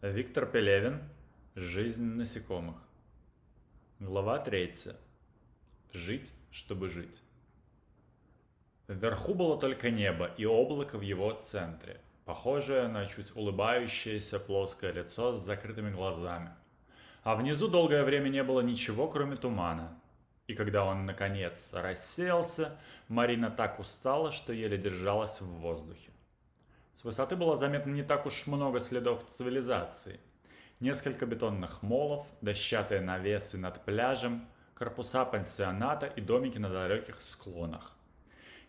Виктор Пелевин. Жизнь насекомых. Глава 3. Жить, чтобы жить. Вверху было только небо и облако в его центре, похожее на чуть улыбающееся плоское лицо с закрытыми глазами. А внизу долгое время не было ничего, кроме тумана. И когда он, наконец, рассеялся, Марина так устала, что еле держалась в воздухе. С высоты было заметно не так уж много следов цивилизации. Несколько бетонных молов, дощатые навесы над пляжем, корпуса пансионата и домики на далеких склонах.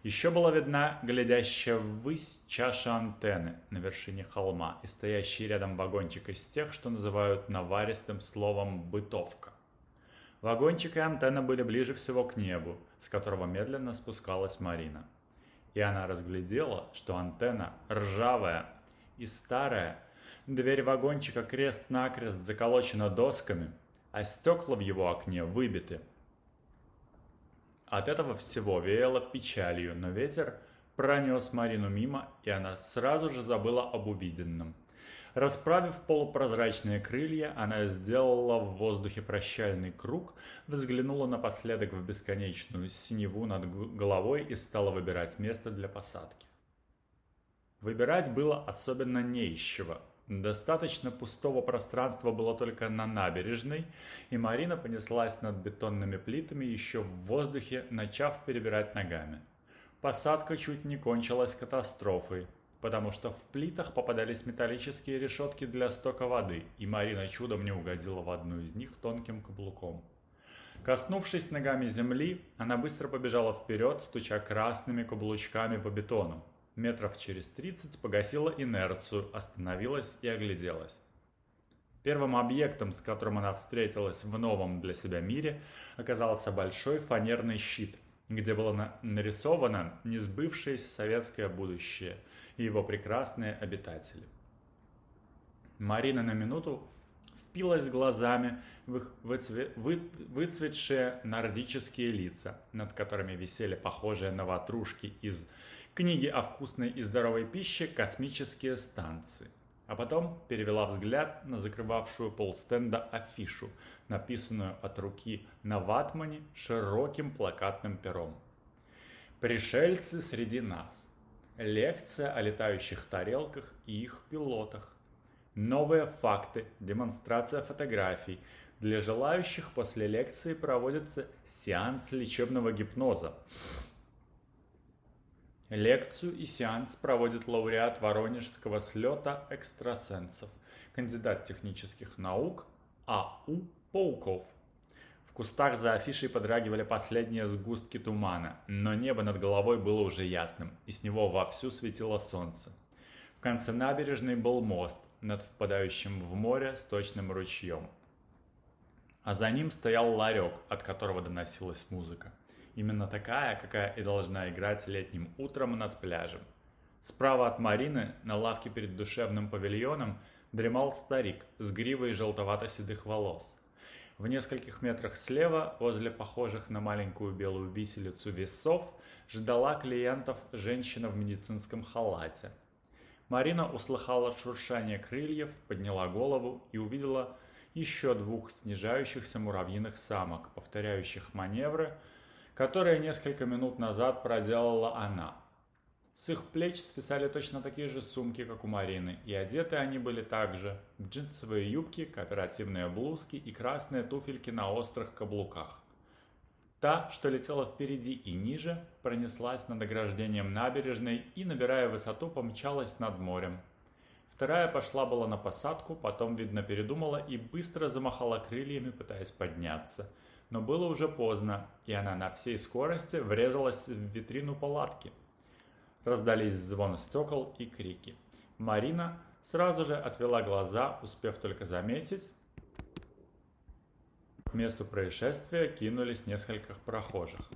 Еще была видна глядящая ввысь чаша антенны на вершине холма и стоящий рядом вагончик из тех, что называют наваристым словом «бытовка». Вагончик и антенна были ближе всего к небу, с которого медленно спускалась Марина и она разглядела, что антенна ржавая и старая, дверь вагончика крест-накрест заколочена досками, а стекла в его окне выбиты. От этого всего веяло печалью, но ветер пронес Марину мимо, и она сразу же забыла об увиденном – Расправив полупрозрачные крылья, она сделала в воздухе прощальный круг, взглянула напоследок в бесконечную синеву над головой и стала выбирать место для посадки. Выбирать было особенно не. Достаточно пустого пространства было только на набережной, и Марина понеслась над бетонными плитами еще в воздухе, начав перебирать ногами. Посадка чуть не кончилась катастрофой потому что в плитах попадались металлические решетки для стока воды, и Марина чудом не угодила в одну из них тонким каблуком. Коснувшись ногами земли, она быстро побежала вперед, стуча красными каблучками по бетону. Метров через 30 погасила инерцию, остановилась и огляделась. Первым объектом, с которым она встретилась в новом для себя мире, оказался большой фанерный щит – где было нарисовано несбывшееся советское будущее и его прекрасные обитатели. Марина на минуту впилась глазами в их выцве... вы... выцветшие нордические лица, над которыми висели похожие на ватрушки из книги о вкусной и здоровой пище «Космические станции» а потом перевела взгляд на закрывавшую полстенда афишу, написанную от руки на ватмане широким плакатным пером. «Пришельцы среди нас. Лекция о летающих тарелках и их пилотах. Новые факты, демонстрация фотографий. Для желающих после лекции проводится сеанс лечебного гипноза. Лекцию и сеанс проводит лауреат Воронежского слета экстрасенсов, кандидат технических наук А.У. Пауков. В кустах за афишей подрагивали последние сгустки тумана, но небо над головой было уже ясным, и с него вовсю светило солнце. В конце набережной был мост над впадающим в море сточным ручьем. А за ним стоял ларек, от которого доносилась музыка. Именно такая, какая и должна играть летним утром над пляжем. Справа от Марины, на лавке перед душевным павильоном, дремал старик с гривой желтовато-седых волос. В нескольких метрах слева, возле похожих на маленькую белую виселицу весов, ждала клиентов женщина в медицинском халате. Марина услыхала шуршание крыльев, подняла голову и увидела еще двух снижающихся муравьиных самок, повторяющих маневры, которые несколько минут назад проделала она. С их плеч свисали точно такие же сумки, как у Марины, и одеты они были также в джинсовые юбки, кооперативные блузки и красные туфельки на острых каблуках. Та, что летела впереди и ниже, пронеслась над ограждением набережной и, набирая высоту, помчалась над морем. Вторая пошла была на посадку, потом, видно, передумала и быстро замахала крыльями, пытаясь подняться – но было уже поздно, и она на всей скорости врезалась в витрину палатки. Раздались звон стекол и крики. Марина сразу же отвела глаза, успев только заметить. К месту происшествия кинулись несколько прохожих.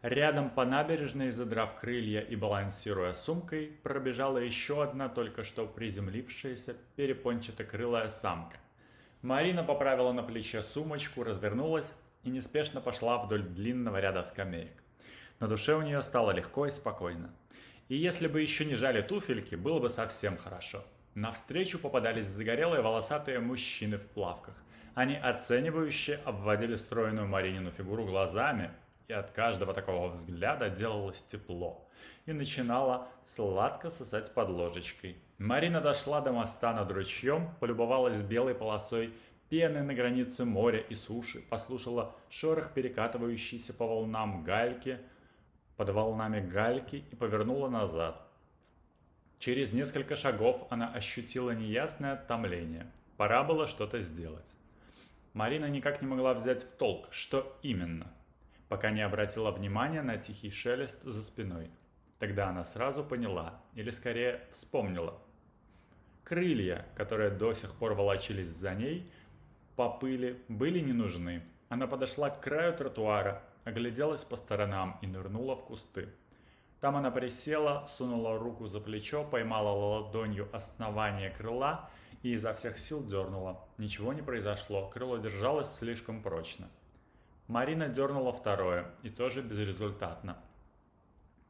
Рядом по набережной, задрав крылья и балансируя сумкой, пробежала еще одна только что приземлившаяся перепончатокрылая самка. Марина поправила на плече сумочку, развернулась и неспешно пошла вдоль длинного ряда скамеек. На душе у нее стало легко и спокойно. И если бы еще не жали туфельки, было бы совсем хорошо. Навстречу попадались загорелые волосатые мужчины в плавках. Они оценивающе обводили стройную Маринину фигуру глазами, и от каждого такого взгляда делалось тепло и начинала сладко сосать под ложечкой. Марина дошла до моста над ручьем, полюбовалась белой полосой пены на границе моря и суши, послушала шорох перекатывающейся по волнам гальки, под волнами гальки и повернула назад. Через несколько шагов она ощутила неясное томление. Пора было что-то сделать. Марина никак не могла взять в толк, что именно, пока не обратила внимания на тихий шелест за спиной. Тогда она сразу поняла, или скорее вспомнила. Крылья, которые до сих пор волочились за ней, по пыли, были не нужны. Она подошла к краю тротуара, огляделась по сторонам и нырнула в кусты. Там она присела, сунула руку за плечо, поймала ладонью основание крыла и изо всех сил дернула. Ничего не произошло, крыло держалось слишком прочно. Марина дернула второе, и тоже безрезультатно.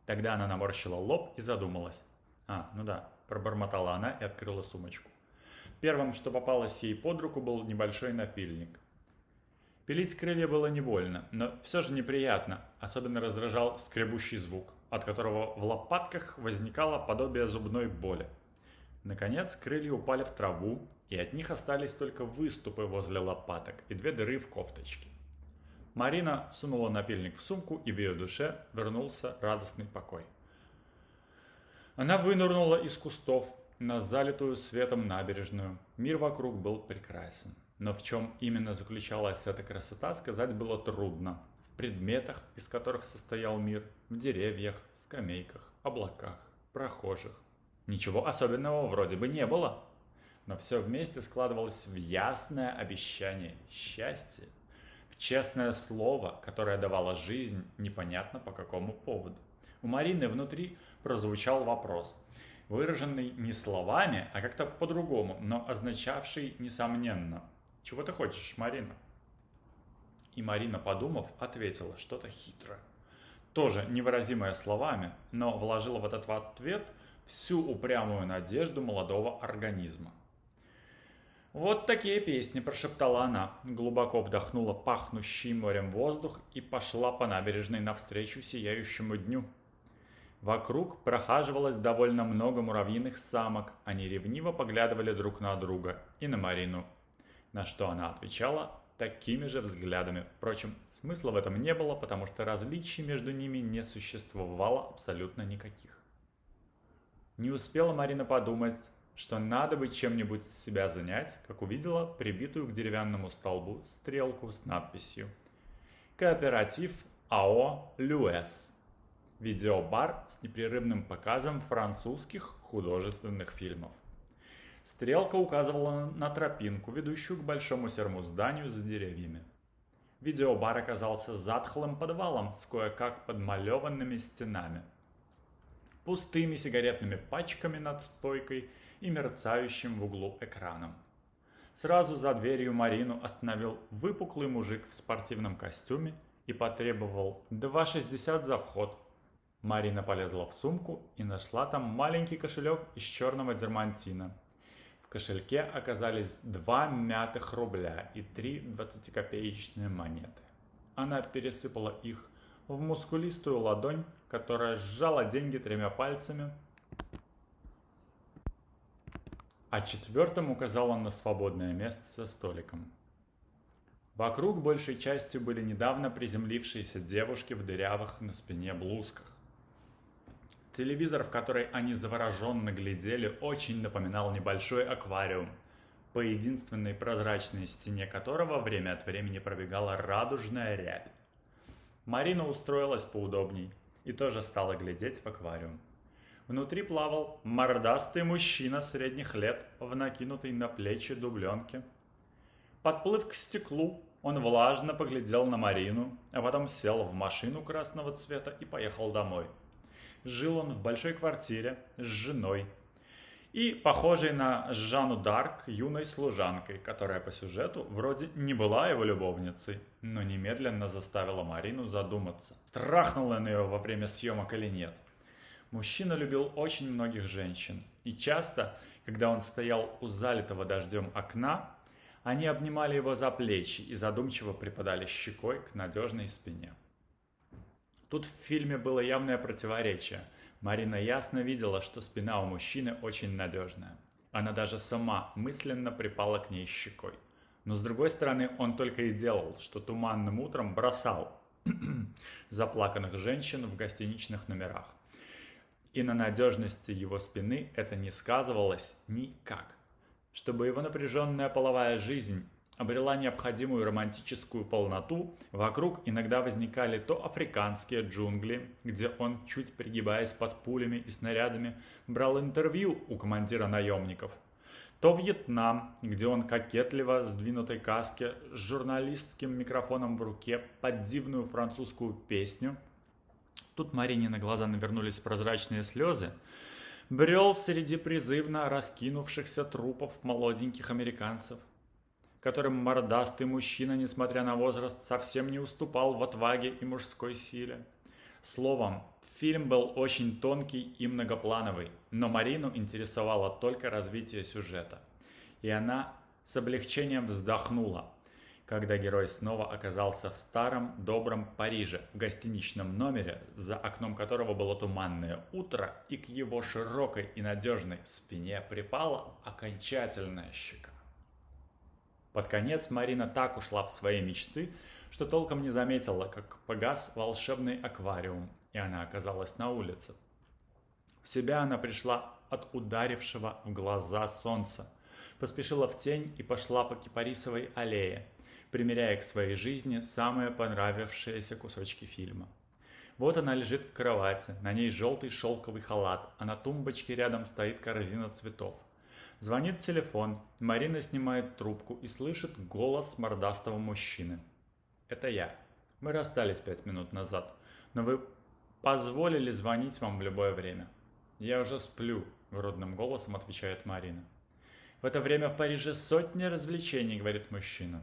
Тогда она наморщила лоб и задумалась. А, ну да, пробормотала она и открыла сумочку. Первым, что попалось ей под руку, был небольшой напильник. Пилить крылья было не больно, но все же неприятно, особенно раздражал скребущий звук, от которого в лопатках возникало подобие зубной боли. Наконец, крылья упали в траву, и от них остались только выступы возле лопаток и две дыры в кофточке. Марина сунула напильник в сумку, и в ее душе вернулся радостный покой. Она вынырнула из кустов на залитую светом набережную. Мир вокруг был прекрасен. Но в чем именно заключалась эта красота, сказать было трудно. В предметах, из которых состоял мир, в деревьях, скамейках, облаках, прохожих. Ничего особенного вроде бы не было. Но все вместе складывалось в ясное обещание счастья, честное слово, которое давало жизнь непонятно по какому поводу. У Марины внутри прозвучал вопрос, выраженный не словами, а как-то по-другому, но означавший несомненно. «Чего ты хочешь, Марина?» И Марина, подумав, ответила что-то хитрое. Тоже невыразимое словами, но вложила в этот ответ всю упрямую надежду молодого организма. «Вот такие песни», – прошептала она, глубоко вдохнула пахнущий морем воздух и пошла по набережной навстречу сияющему дню. Вокруг прохаживалось довольно много муравьиных самок, они ревниво поглядывали друг на друга и на Марину, на что она отвечала такими же взглядами. Впрочем, смысла в этом не было, потому что различий между ними не существовало абсолютно никаких. Не успела Марина подумать, что надо бы чем-нибудь себя занять, как увидела прибитую к деревянному столбу стрелку с надписью «Кооператив АО «Люэс». Видеобар с непрерывным показом французских художественных фильмов. Стрелка указывала на тропинку, ведущую к большому серому зданию за деревьями. Видеобар оказался затхлым подвалом с кое-как подмалеванными стенами, пустыми сигаретными пачками над стойкой – и мерцающим в углу экраном. Сразу за дверью Марину остановил выпуклый мужик в спортивном костюме и потребовал 2,60 за вход. Марина полезла в сумку и нашла там маленький кошелек из черного дермантина. В кошельке оказались два мятых рубля и три двадцатикопеечные монеты. Она пересыпала их в мускулистую ладонь, которая сжала деньги тремя пальцами а четвертым указал он на свободное место со столиком. Вокруг большей частью были недавно приземлившиеся девушки в дырявых на спине блузках. Телевизор, в который они завороженно глядели, очень напоминал небольшой аквариум, по единственной прозрачной стене которого время от времени пробегала радужная рябь. Марина устроилась поудобней и тоже стала глядеть в аквариум. Внутри плавал мордастый мужчина средних лет в накинутой на плечи дубленке. Подплыв к стеклу, он влажно поглядел на Марину, а потом сел в машину красного цвета и поехал домой. Жил он в большой квартире с женой и похожей на Жанну Дарк юной служанкой, которая по сюжету вроде не была его любовницей, но немедленно заставила Марину задуматься, трахнул он ее во время съемок или нет. Мужчина любил очень многих женщин, И часто, когда он стоял у залитого дождем окна, они обнимали его за плечи и задумчиво припадали щекой к надежной спине. Тут в фильме было явное противоречие. Марина ясно видела, что спина у мужчины очень надежная. Она даже сама мысленно припала к ней щекой. Но с другой стороны, он только и делал, что туманным утром бросал заплаканных женщин в гостиничных номерах. И на надежности его спины это не сказывалось никак. Чтобы его напряженная половая жизнь обрела необходимую романтическую полноту, вокруг иногда возникали то африканские джунгли, где он, чуть пригибаясь под пулями и снарядами, брал интервью у командира наемников, то Вьетнам, где он кокетливо сдвинутой каске с журналистским микрофоном в руке под дивную французскую песню. Тут Марине на глаза навернулись прозрачные слезы. Брел среди призывно раскинувшихся трупов молоденьких американцев – которым мордастый мужчина, несмотря на возраст, совсем не уступал в отваге и мужской силе. Словом, фильм был очень тонкий и многоплановый, но Марину интересовало только развитие сюжета. И она с облегчением вздохнула, когда герой снова оказался в старом добром Париже, в гостиничном номере, за окном которого было туманное утро, и к его широкой и надежной спине припала окончательная щека. Под конец Марина так ушла в свои мечты, что толком не заметила, как погас волшебный аквариум, и она оказалась на улице. В себя она пришла от ударившего в глаза солнца, поспешила в тень и пошла по Кипарисовой аллее, примеряя к своей жизни самые понравившиеся кусочки фильма. Вот она лежит в кровати, на ней желтый шелковый халат, а на тумбочке рядом стоит корзина цветов – Звонит телефон, Марина снимает трубку и слышит голос мордастого мужчины. «Это я. Мы расстались пять минут назад, но вы позволили звонить вам в любое время». «Я уже сплю», — грудным голосом отвечает Марина. «В это время в Париже сотни развлечений», — говорит мужчина.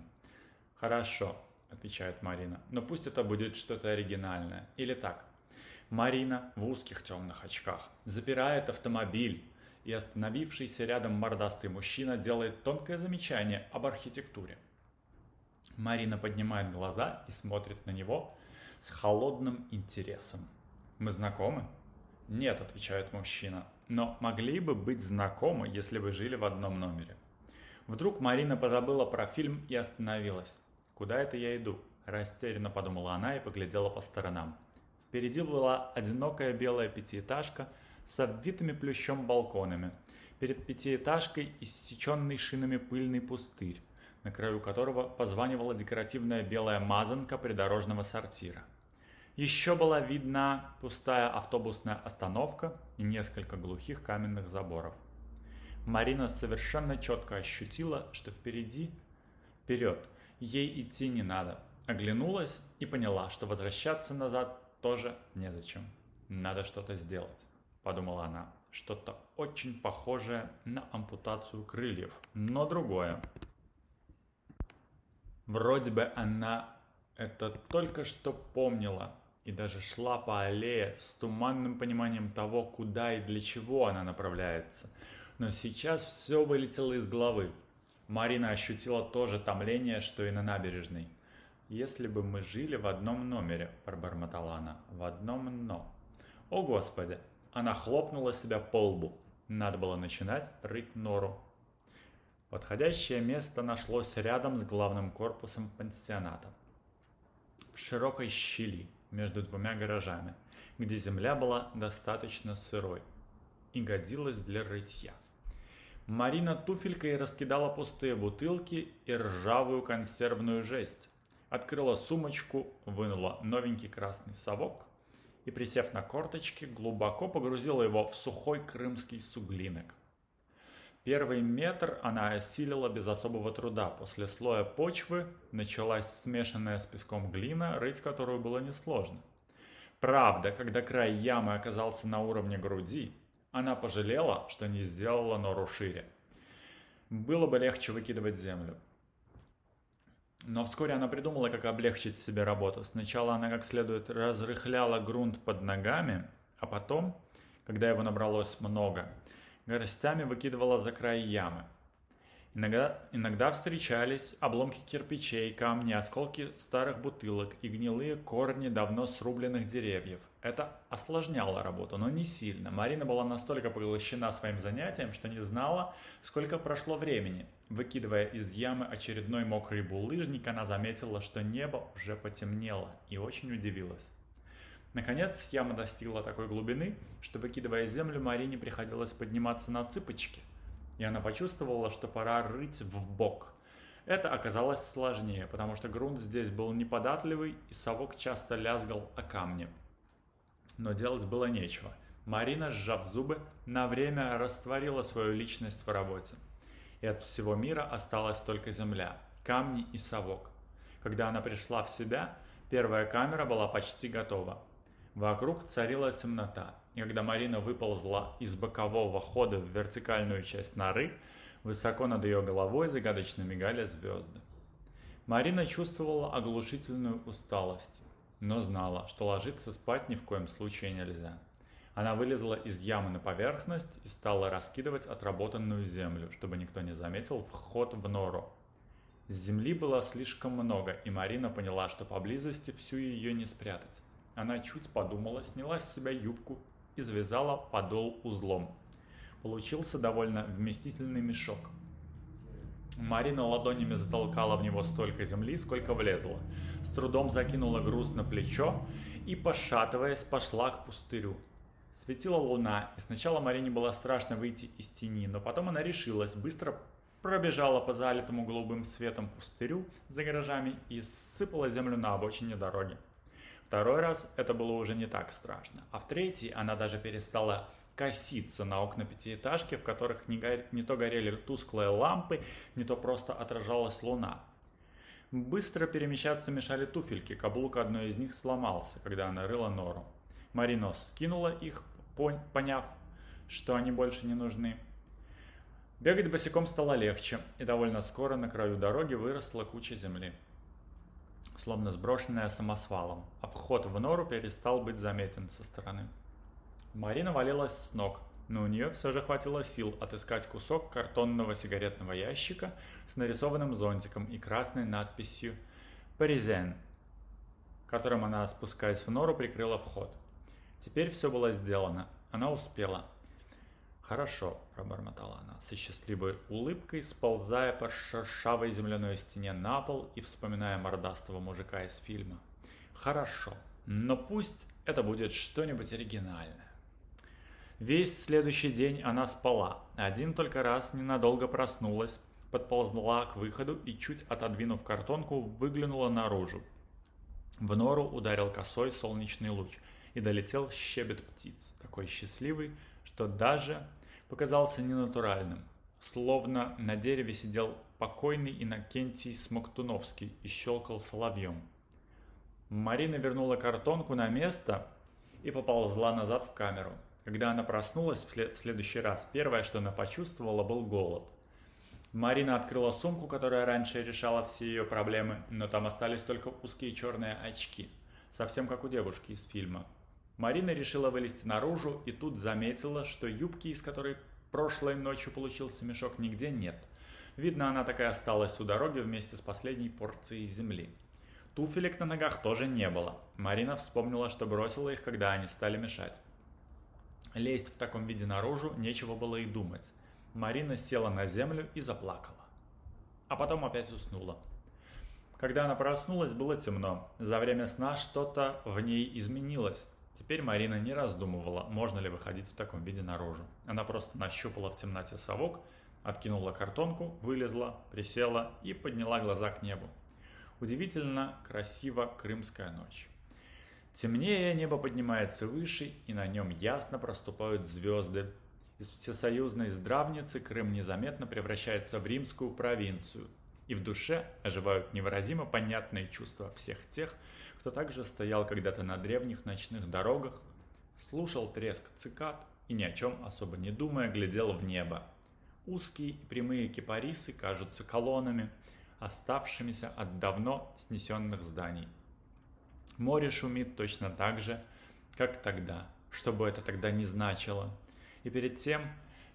«Хорошо», — отвечает Марина, — «но пусть это будет что-то оригинальное. Или так». Марина в узких темных очках запирает автомобиль, и остановившийся рядом мордастый мужчина делает тонкое замечание об архитектуре. Марина поднимает глаза и смотрит на него с холодным интересом. «Мы знакомы?» «Нет», — отвечает мужчина, «но могли бы быть знакомы, если бы жили в одном номере». Вдруг Марина позабыла про фильм и остановилась. «Куда это я иду?» – растерянно подумала она и поглядела по сторонам. Впереди была одинокая белая пятиэтажка – с обвитыми плющом балконами. Перед пятиэтажкой иссеченный шинами пыльный пустырь, на краю которого позванивала декоративная белая мазанка придорожного сортира. Еще была видна пустая автобусная остановка и несколько глухих каменных заборов. Марина совершенно четко ощутила, что впереди, вперед, ей идти не надо. Оглянулась и поняла, что возвращаться назад тоже незачем. Надо что-то сделать. – подумала она. Что-то очень похожее на ампутацию крыльев, но другое. Вроде бы она это только что помнила и даже шла по аллее с туманным пониманием того, куда и для чего она направляется. Но сейчас все вылетело из головы. Марина ощутила то же томление, что и на набережной. «Если бы мы жили в одном номере», – пробормотала она, – «в одном но». «О, Господи, она хлопнула себя по лбу. Надо было начинать рыть нору. Подходящее место нашлось рядом с главным корпусом пансионата. В широкой щели между двумя гаражами, где земля была достаточно сырой и годилась для рытья. Марина туфелькой раскидала пустые бутылки и ржавую консервную жесть. Открыла сумочку, вынула новенький красный совок и, присев на корточки, глубоко погрузила его в сухой крымский суглинок. Первый метр она осилила без особого труда. После слоя почвы началась смешанная с песком глина, рыть которую было несложно. Правда, когда край ямы оказался на уровне груди, она пожалела, что не сделала нору шире. Было бы легче выкидывать землю. Но вскоре она придумала, как облегчить себе работу. Сначала она как следует разрыхляла грунт под ногами, а потом, когда его набралось много, горстями выкидывала за край ямы. Иногда, иногда встречались обломки кирпичей, камни, осколки старых бутылок и гнилые корни давно срубленных деревьев. Это осложняло работу, но не сильно. Марина была настолько поглощена своим занятием, что не знала, сколько прошло времени. Выкидывая из ямы очередной мокрый булыжник, она заметила, что небо уже потемнело и очень удивилась. Наконец, яма достигла такой глубины, что, выкидывая землю, Марине приходилось подниматься на цыпочки и она почувствовала, что пора рыть в бок. Это оказалось сложнее, потому что грунт здесь был неподатливый, и совок часто лязгал о камни. Но делать было нечего. Марина, сжав зубы, на время растворила свою личность в работе. И от всего мира осталась только земля, камни и совок. Когда она пришла в себя, первая камера была почти готова. Вокруг царила темнота, и когда Марина выползла из бокового хода в вертикальную часть норы, высоко над ее головой загадочно мигали звезды. Марина чувствовала оглушительную усталость, но знала, что ложиться спать ни в коем случае нельзя. Она вылезла из ямы на поверхность и стала раскидывать отработанную землю, чтобы никто не заметил вход в нору. Земли было слишком много, и Марина поняла, что поблизости всю ее не спрятать. Она чуть подумала, сняла с себя юбку и завязала подол узлом. Получился довольно вместительный мешок. Марина ладонями затолкала в него столько земли, сколько влезла. С трудом закинула груз на плечо и, пошатываясь, пошла к пустырю. Светила луна, и сначала Марине было страшно выйти из тени, но потом она решилась, быстро пробежала по залитому голубым светом пустырю за гаражами и сыпала землю на обочине дороги. Второй раз это было уже не так страшно. А в третий она даже перестала коситься на окна пятиэтажки, в которых не, гор... не то горели тусклые лампы, не то просто отражалась луна. Быстро перемещаться мешали туфельки, каблук одной из них сломался, когда она рыла нору. Марино скинула их, поняв, что они больше не нужны. Бегать босиком стало легче, и довольно скоро на краю дороги выросла куча земли словно сброшенная самосвалом. Обход в нору перестал быть заметен со стороны. Марина валилась с ног, но у нее все же хватило сил отыскать кусок картонного сигаретного ящика с нарисованным зонтиком и красной надписью «Паризен», которым она, спускаясь в нору, прикрыла вход. Теперь все было сделано. Она успела. «Хорошо», – пробормотала она, со счастливой улыбкой, сползая по шершавой земляной стене на пол и вспоминая мордастого мужика из фильма. «Хорошо, но пусть это будет что-нибудь оригинальное». Весь следующий день она спала, один только раз ненадолго проснулась, подползла к выходу и, чуть отодвинув картонку, выглянула наружу. В нору ударил косой солнечный луч и долетел щебет птиц, такой счастливый, что даже показался ненатуральным, словно на дереве сидел покойный Иннокентий Смоктуновский и щелкал соловьем. Марина вернула картонку на место и поползла назад в камеру. Когда она проснулась в следующий раз, первое, что она почувствовала, был голод. Марина открыла сумку, которая раньше решала все ее проблемы, но там остались только узкие черные очки, совсем как у девушки из фильма. Марина решила вылезти наружу и тут заметила, что юбки, из которой прошлой ночью получился мешок, нигде нет. Видно, она такая осталась у дороги вместе с последней порцией земли. Туфелек на ногах тоже не было. Марина вспомнила, что бросила их, когда они стали мешать. Лезть в таком виде наружу нечего было и думать. Марина села на землю и заплакала. А потом опять уснула. Когда она проснулась, было темно. За время сна что-то в ней изменилось. Теперь Марина не раздумывала, можно ли выходить в таком виде наружу. Она просто нащупала в темноте совок, откинула картонку, вылезла, присела и подняла глаза к небу. Удивительно красиво крымская ночь. Темнее небо поднимается выше, и на нем ясно проступают звезды. Из всесоюзной здравницы Крым незаметно превращается в римскую провинцию, и в душе оживают невыразимо понятные чувства всех тех, кто также стоял когда-то на древних ночных дорогах, слушал треск цикад и ни о чем особо не думая глядел в небо. Узкие и прямые кипарисы кажутся колоннами, оставшимися от давно снесенных зданий. Море шумит точно так же, как тогда, что бы это тогда не значило. И перед тем,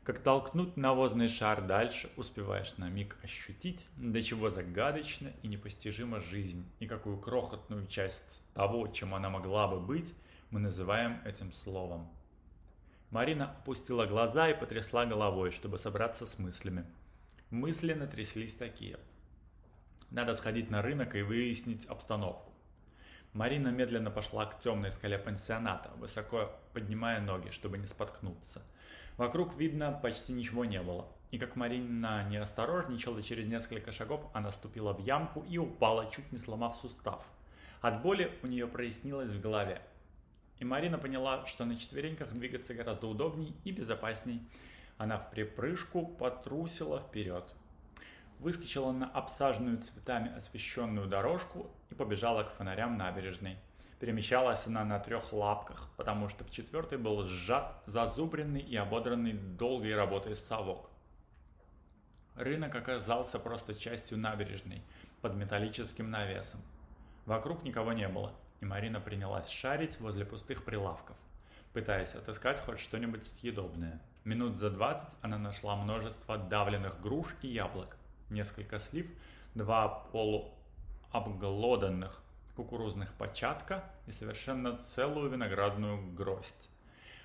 Как толкнуть навозный шар дальше, успеваешь на миг ощутить, до чего загадочна и непостижима жизнь, и какую крохотную часть того, чем она могла бы быть, мы называем этим словом. Марина опустила глаза и потрясла головой, чтобы собраться с мыслями. Мысли натряслись такие. Надо сходить на рынок и выяснить обстановку. Марина медленно пошла к темной скале пансионата, высоко поднимая ноги, чтобы не споткнуться – Вокруг, видно, почти ничего не было. И как Марина не осторожничала, через несколько шагов она ступила в ямку и упала, чуть не сломав сустав. От боли у нее прояснилось в голове. И Марина поняла, что на четвереньках двигаться гораздо удобней и безопасней. Она в припрыжку потрусила вперед. Выскочила на обсаженную цветами освещенную дорожку и побежала к фонарям набережной. Перемещалась она на трех лапках, потому что в четвертой был сжат, зазубренный и ободранный долгой работой совок. Рынок оказался просто частью набережной, под металлическим навесом. Вокруг никого не было, и Марина принялась шарить возле пустых прилавков, пытаясь отыскать хоть что-нибудь съедобное. Минут за двадцать она нашла множество давленных груш и яблок, несколько слив, два полуобглоданных кукурузных початка и совершенно целую виноградную гроздь.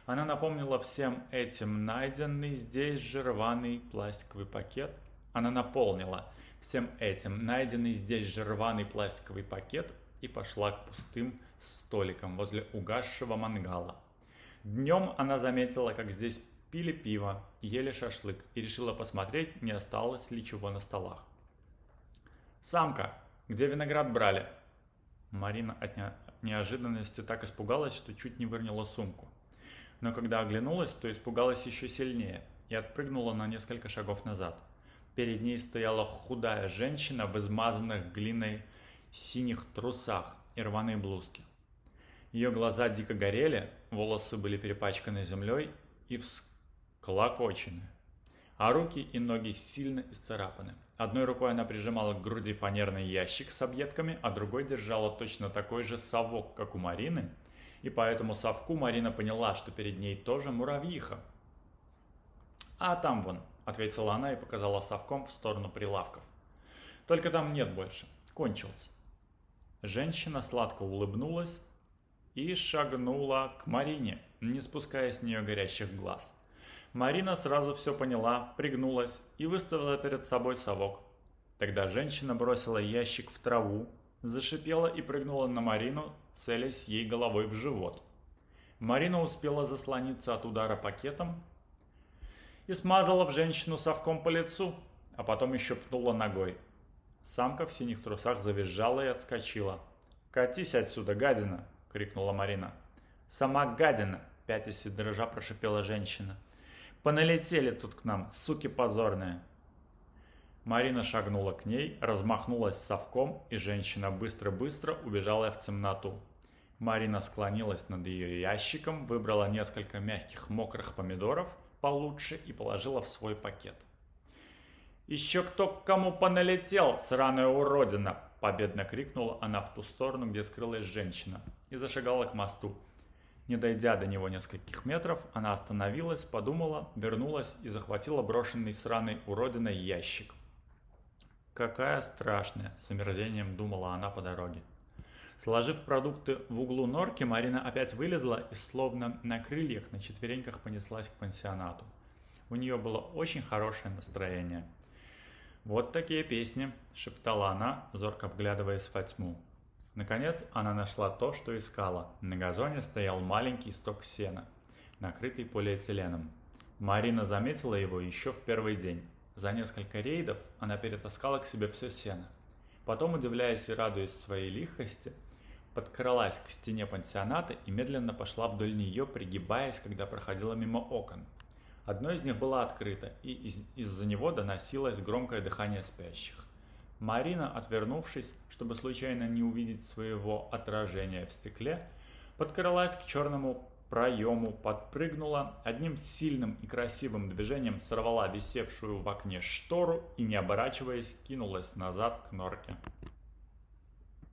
Она напомнила всем этим найденный здесь же рваный пластиковый пакет. Она наполнила всем этим найденный здесь же рваный пластиковый пакет и пошла к пустым столикам возле угасшего мангала. Днем она заметила, как здесь пили пиво, ели шашлык и решила посмотреть, не осталось ли чего на столах. «Самка, где виноград брали?» Марина от неожиданности так испугалась, что чуть не выронила сумку. Но когда оглянулась, то испугалась еще сильнее и отпрыгнула на несколько шагов назад. Перед ней стояла худая женщина в измазанных глиной синих трусах и рваной блузке. Ее глаза дико горели, волосы были перепачканы землей и всклокочены, а руки и ноги сильно исцарапаны. Одной рукой она прижимала к груди фанерный ящик с объедками, а другой держала точно такой же совок, как у Марины, и по этому совку Марина поняла, что перед ней тоже муравьиха. «А там вон», — ответила она и показала совком в сторону прилавков. «Только там нет больше. Кончился». Женщина сладко улыбнулась и шагнула к Марине, не спуская с нее горящих глаз. Марина сразу все поняла, пригнулась и выставила перед собой совок. Тогда женщина бросила ящик в траву, зашипела и прыгнула на Марину, целясь ей головой в живот. Марина успела заслониться от удара пакетом и смазала в женщину совком по лицу, а потом еще пнула ногой. Самка в синих трусах завизжала и отскочила. «Катись отсюда, гадина!» — крикнула Марина. «Сама гадина!» — пятясь и дрожа прошипела женщина. Поналетели тут к нам, суки позорные. Марина шагнула к ней, размахнулась совком, и женщина быстро-быстро убежала в темноту. Марина склонилась над ее ящиком, выбрала несколько мягких мокрых помидоров получше и положила в свой пакет. «Еще кто к кому поналетел, сраная уродина!» Победно крикнула она в ту сторону, где скрылась женщина, и зашагала к мосту. Не дойдя до него нескольких метров, она остановилась, подумала, вернулась и захватила брошенный сраной уродиной ящик. «Какая страшная!» – с омерзением думала она по дороге. Сложив продукты в углу норки, Марина опять вылезла и словно на крыльях на четвереньках понеслась к пансионату. У нее было очень хорошее настроение. «Вот такие песни!» – шептала она, зорко вглядываясь во тьму. Наконец она нашла то, что искала. На газоне стоял маленький сток сена, накрытый полиэтиленом. Марина заметила его еще в первый день. За несколько рейдов она перетаскала к себе все сено. Потом, удивляясь и радуясь своей лихости, подкралась к стене пансионата и медленно пошла вдоль нее, пригибаясь, когда проходила мимо окон. Одно из них было открыто, и из- из-за него доносилось громкое дыхание спящих. Марина, отвернувшись, чтобы случайно не увидеть своего отражения в стекле, подкралась к черному проему, подпрыгнула, одним сильным и красивым движением сорвала висевшую в окне штору и, не оборачиваясь, кинулась назад к норке.